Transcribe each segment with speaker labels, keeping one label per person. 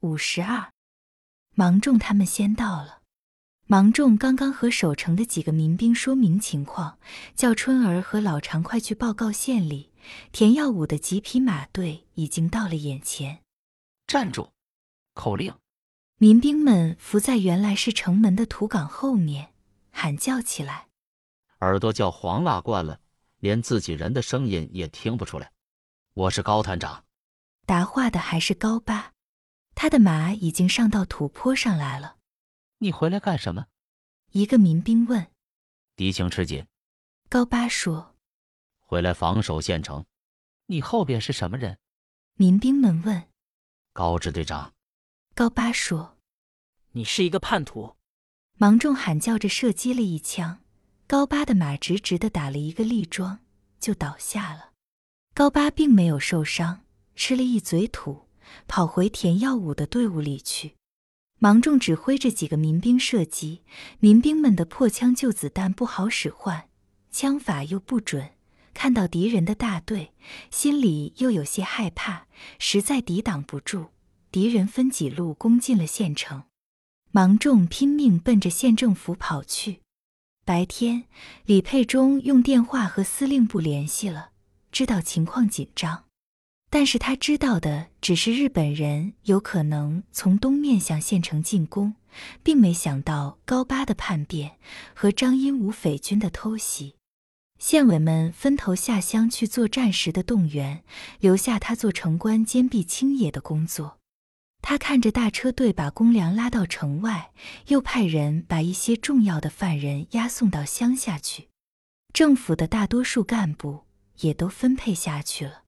Speaker 1: 五十二，芒种他们先到了。芒种刚刚和守城的几个民兵说明情况，叫春儿和老常快去报告县里。田耀武的几匹马队已经到了眼前。
Speaker 2: 站住！口令！
Speaker 1: 民兵们伏在原来是城门的土岗后面，喊叫起来。
Speaker 2: 耳朵叫黄辣惯了，连自己人的声音也听不出来。我是高团长。
Speaker 1: 答话的还是高八，他的马已经上到土坡上来了。
Speaker 2: 你回来干什么？
Speaker 1: 一个民兵问。
Speaker 2: 敌情吃紧。
Speaker 1: 高八说。
Speaker 2: 回来防守县城。你后边是什么人？
Speaker 1: 民兵们问。
Speaker 2: 高支队长。
Speaker 1: 高八说。
Speaker 3: 你是一个叛徒。
Speaker 1: 芒种喊叫着射击了一枪，高八的马直直的打了一个立桩，就倒下了。高八并没有受伤。吃了一嘴土，跑回田耀武的队伍里去。芒种指挥着几个民兵射击，民兵们的破枪旧子弹不好使唤，枪法又不准。看到敌人的大队，心里又有些害怕，实在抵挡不住。敌人分几路攻进了县城，芒种拼命奔着县政府跑去。白天，李佩忠用电话和司令部联系了，知道情况紧张。但是他知道的只是日本人有可能从东面向县城进攻，并没想到高八的叛变和张英武匪军的偷袭。县委们分头下乡去作战时的动员，留下他做城关坚壁清野的工作。他看着大车队把公粮拉到城外，又派人把一些重要的犯人押送到乡下去。政府的大多数干部也都分配下去了。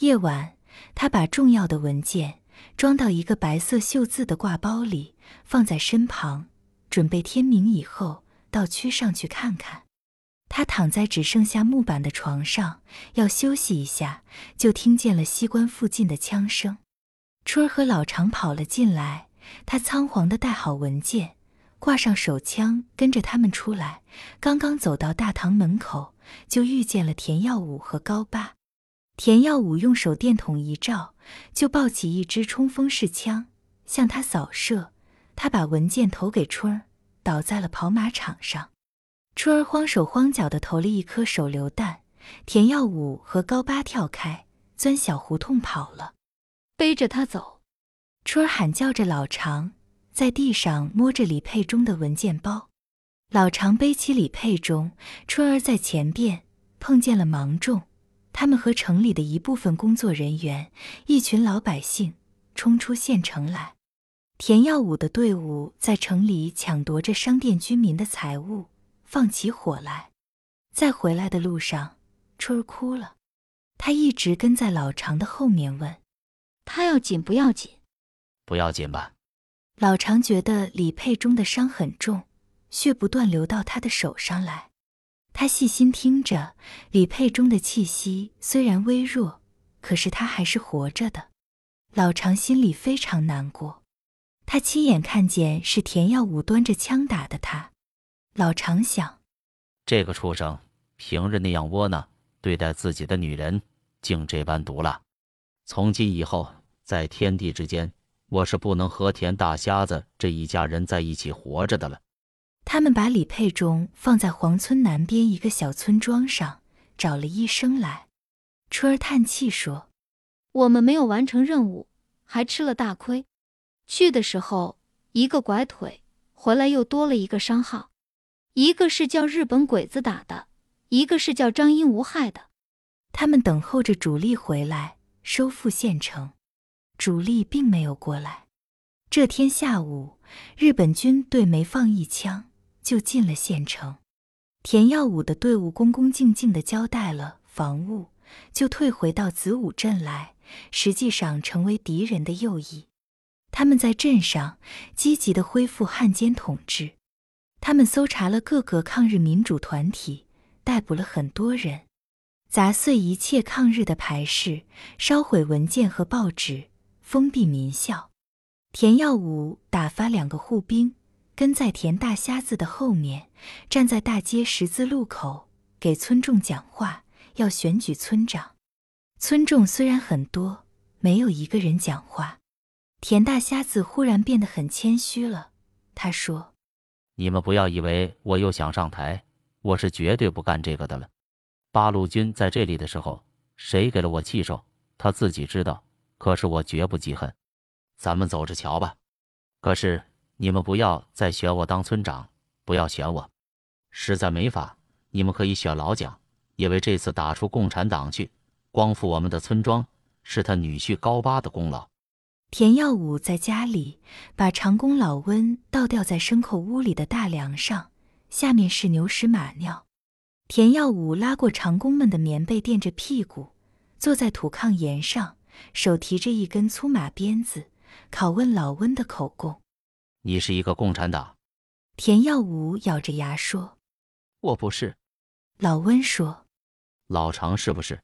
Speaker 1: 夜晚，他把重要的文件装到一个白色绣字的挂包里，放在身旁，准备天明以后到区上去看看。他躺在只剩下木板的床上，要休息一下，就听见了西关附近的枪声。春儿和老常跑了进来，他仓皇地带好文件，挂上手枪，跟着他们出来。刚刚走到大堂门口，就遇见了田耀武和高八。田耀武用手电筒一照，就抱起一支冲锋式枪向他扫射。他把文件投给春儿，倒在了跑马场上。春儿慌手慌脚地投了一颗手榴弹。田耀武和高八跳开，钻小胡同跑了。
Speaker 4: 背着他走。
Speaker 1: 春儿喊叫着老常，在地上摸着李佩中的文件包。老常背起李佩中，春儿在前边碰见了芒种。他们和城里的一部分工作人员、一群老百姓冲出县城来。田耀武的队伍在城里抢夺着商店居民的财物，放起火来。在回来的路上，春儿哭了。他一直跟在老常的后面问：“
Speaker 4: 他要紧不要紧？”“
Speaker 2: 不要紧吧。”
Speaker 1: 老常觉得李佩中的伤很重，血不断流到他的手上来。他细心听着，李佩中的气息虽然微弱，可是他还是活着的。老常心里非常难过，他亲眼看见是田耀武端着枪打的他。老常想，
Speaker 2: 这个畜生平日那样窝囊，对待自己的女人竟这般毒辣。从今以后，在天地之间，我是不能和田大瞎子这一家人在一起活着的了。
Speaker 1: 他们把李佩忠放在黄村南边一个小村庄上，找了医生来。春儿叹气说：“
Speaker 4: 我们没有完成任务，还吃了大亏。去的时候一个拐腿，回来又多了一个伤号，一个是叫日本鬼子打的，一个是叫张英无害的。
Speaker 1: 他们等候着主力回来收复县城，主力并没有过来。这天下午，日本军队没放一枪。”就进了县城，田耀武的队伍恭恭敬敬地交代了防务，就退回到子午镇来，实际上成为敌人的右翼。他们在镇上积极地恢复汉奸统治，他们搜查了各个抗日民主团体，逮捕了很多人，砸碎一切抗日的牌饰，烧毁文件和报纸，封闭民校。田耀武打发两个护兵。跟在田大瞎子的后面，站在大街十字路口给村众讲话，要选举村长。村众虽然很多，没有一个人讲话。田大瞎子忽然变得很谦虚了，他说：“
Speaker 2: 你们不要以为我又想上台，我是绝对不干这个的了。八路军在这里的时候，谁给了我气受，他自己知道。可是我绝不记恨。咱们走着瞧吧。可是你们不要再选我当村长，不要选我，实在没法。你们可以选老蒋，因为这次打出共产党去，光复我们的村庄，是他女婿高八的功劳。”
Speaker 1: 田耀武在家里把长工老温倒吊在牲口屋里的大梁上，下面是牛屎马尿。田耀武拉过长工们的棉被垫着屁股，坐在土炕沿上，手提着一根粗马鞭子，拷问老温的口供：“
Speaker 2: 你是一个共产党？”
Speaker 1: 田耀武咬着牙说：“
Speaker 2: 我不是。”
Speaker 1: 老温说：“
Speaker 2: 老常是不是？”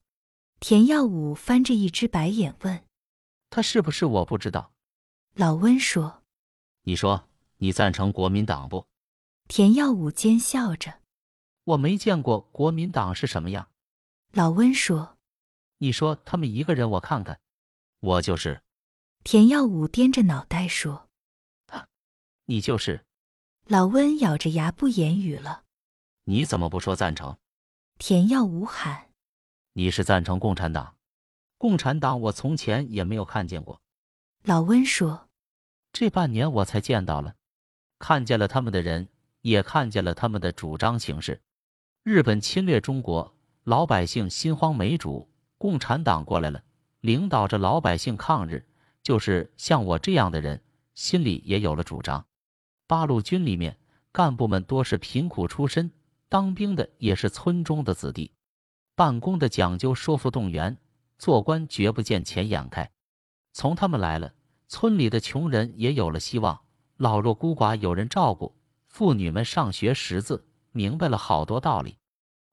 Speaker 1: 田耀武翻着一只白眼问。
Speaker 2: 他是不是我不知道？
Speaker 1: 老温说：“
Speaker 2: 你说你赞成国民党不？”
Speaker 1: 田耀武奸笑着：“
Speaker 2: 我没见过国民党是什么样。”
Speaker 1: 老温说：“
Speaker 2: 你说他们一个人，我看看，我就是。”
Speaker 1: 田耀武掂着脑袋说：“
Speaker 2: 啊，你就是。”
Speaker 1: 老温咬着牙不言语了。
Speaker 2: 你怎么不说赞成？
Speaker 1: 田耀武喊：“
Speaker 2: 你是赞成共产党？”共产党，我从前也没有看见过。
Speaker 1: 老温说：“
Speaker 2: 这半年我才见到了，看见了他们的人，也看见了他们的主张形式。日本侵略中国，老百姓心慌没主，共产党过来了，领导着老百姓抗日。就是像我这样的人，心里也有了主张。八路军里面干部们多是贫苦出身，当兵的也是村中的子弟，办公的讲究说服动员。”做官绝不见钱眼开，从他们来了，村里的穷人也有了希望，老弱孤寡有人照顾，妇女们上学识字，明白了好多道理。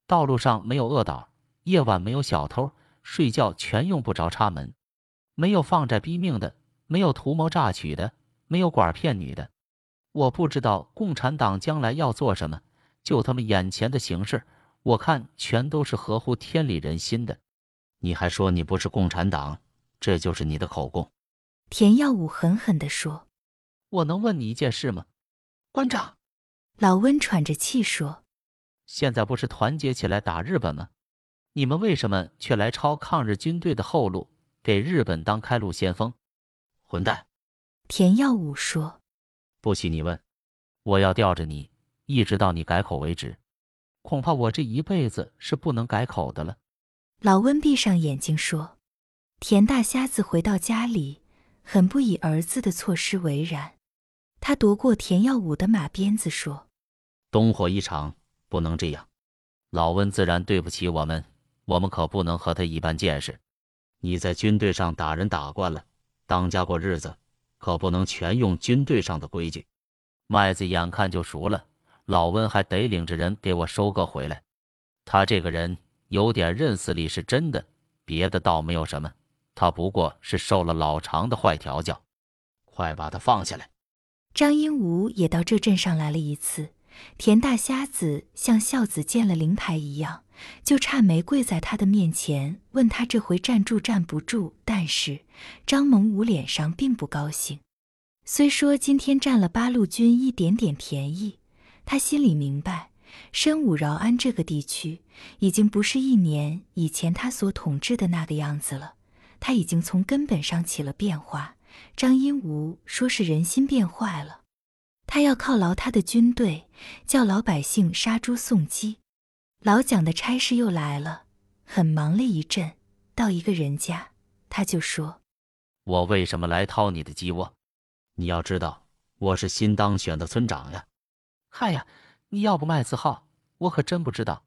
Speaker 2: 道路上没有恶倒，夜晚没有小偷，睡觉全用不着插门，没有放债逼命的，没有图谋诈取的，没有拐骗女的。我不知道共产党将来要做什么，就他们眼前的形势，我看全都是合乎天理人心的。你还说你不是共产党，这就是你的口供。
Speaker 1: 田耀武狠狠地说：“
Speaker 2: 我能问你一件事吗，官长？”
Speaker 1: 老温喘着气说：“
Speaker 2: 现在不是团结起来打日本吗？你们为什么却来抄抗日军队的后路，给日本当开路先锋？混蛋！”
Speaker 1: 田耀武说：“
Speaker 2: 不许你问，我要吊着你，一直到你改口为止。恐怕我这一辈子是不能改口的了。”
Speaker 1: 老温闭上眼睛说：“田大瞎子回到家里，很不以儿子的措施为然。他夺过田耀武的马鞭子说：‘
Speaker 2: 东火一场，不能这样。老温自然对不起我们，我们可不能和他一般见识。你在军队上打人打惯了，当家过日子，可不能全用军队上的规矩。麦子眼看就熟了，老温还得领着人给我收割回来。他这个人。”有点认死理是真的，别的倒没有什么。他不过是受了老常的坏调教，快把他放下来。
Speaker 1: 张英武也到这镇上来了一次，田大瞎子像孝子见了灵牌一样，就差没跪在他的面前问他这回站住站不住。但是张蒙武脸上并不高兴，虽说今天占了八路军一点点便宜，他心里明白。深武饶安这个地区已经不是一年以前他所统治的那个样子了，他已经从根本上起了变化。张英武说是人心变坏了，他要犒劳他的军队，叫老百姓杀猪送鸡。老蒋的差事又来了，很忙了一阵，到一个人家，他就说：“
Speaker 2: 我为什么来掏你的鸡窝？你要知道，我是新当选的村长呀。”嗨呀！你要不卖字号，我可真不知道。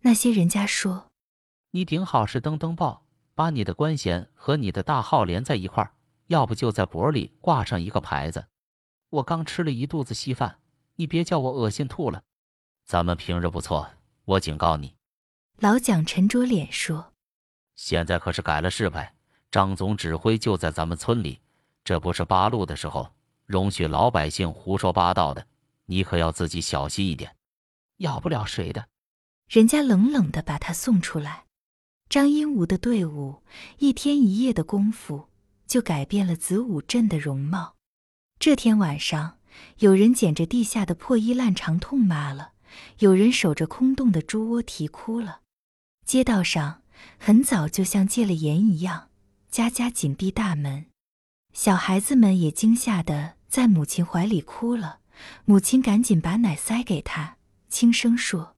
Speaker 1: 那些人家说，
Speaker 2: 你顶好是登登报，把你的官衔和你的大号连在一块儿；要不就在脖里挂上一个牌子。我刚吃了一肚子稀饭，你别叫我恶心吐了。咱们平日不错，我警告你。
Speaker 1: 老蒋沉着脸说：“
Speaker 2: 现在可是改了世派，张总指挥就在咱们村里，这不是八路的时候，容许老百姓胡说八道的。”你可要自己小心一点，要不了谁的。
Speaker 1: 人家冷冷的把他送出来。张英武的队伍一天一夜的功夫，就改变了子午镇的容貌。这天晚上，有人捡着地下的破衣烂肠痛骂了，有人守着空洞的猪窝啼哭了。街道上很早就像戒了严一样，家家紧闭大门。小孩子们也惊吓的在母亲怀里哭了，母亲赶紧把奶塞给他，轻声说：“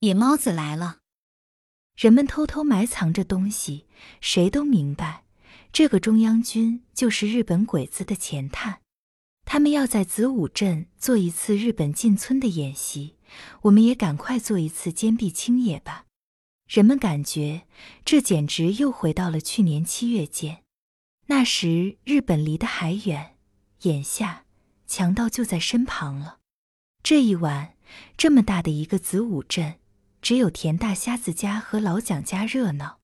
Speaker 5: 野猫子来了。”
Speaker 1: 人们偷偷埋藏着东西，谁都明白，这个中央军就是日本鬼子的前探。他们要在子午镇做一次日本进村的演习，我们也赶快做一次坚壁清野吧。人们感觉这简直又回到了去年七月间。那时日本离得还远，眼下强盗就在身旁了。这一晚，这么大的一个子午镇，只有田大瞎子家和老蒋家热闹。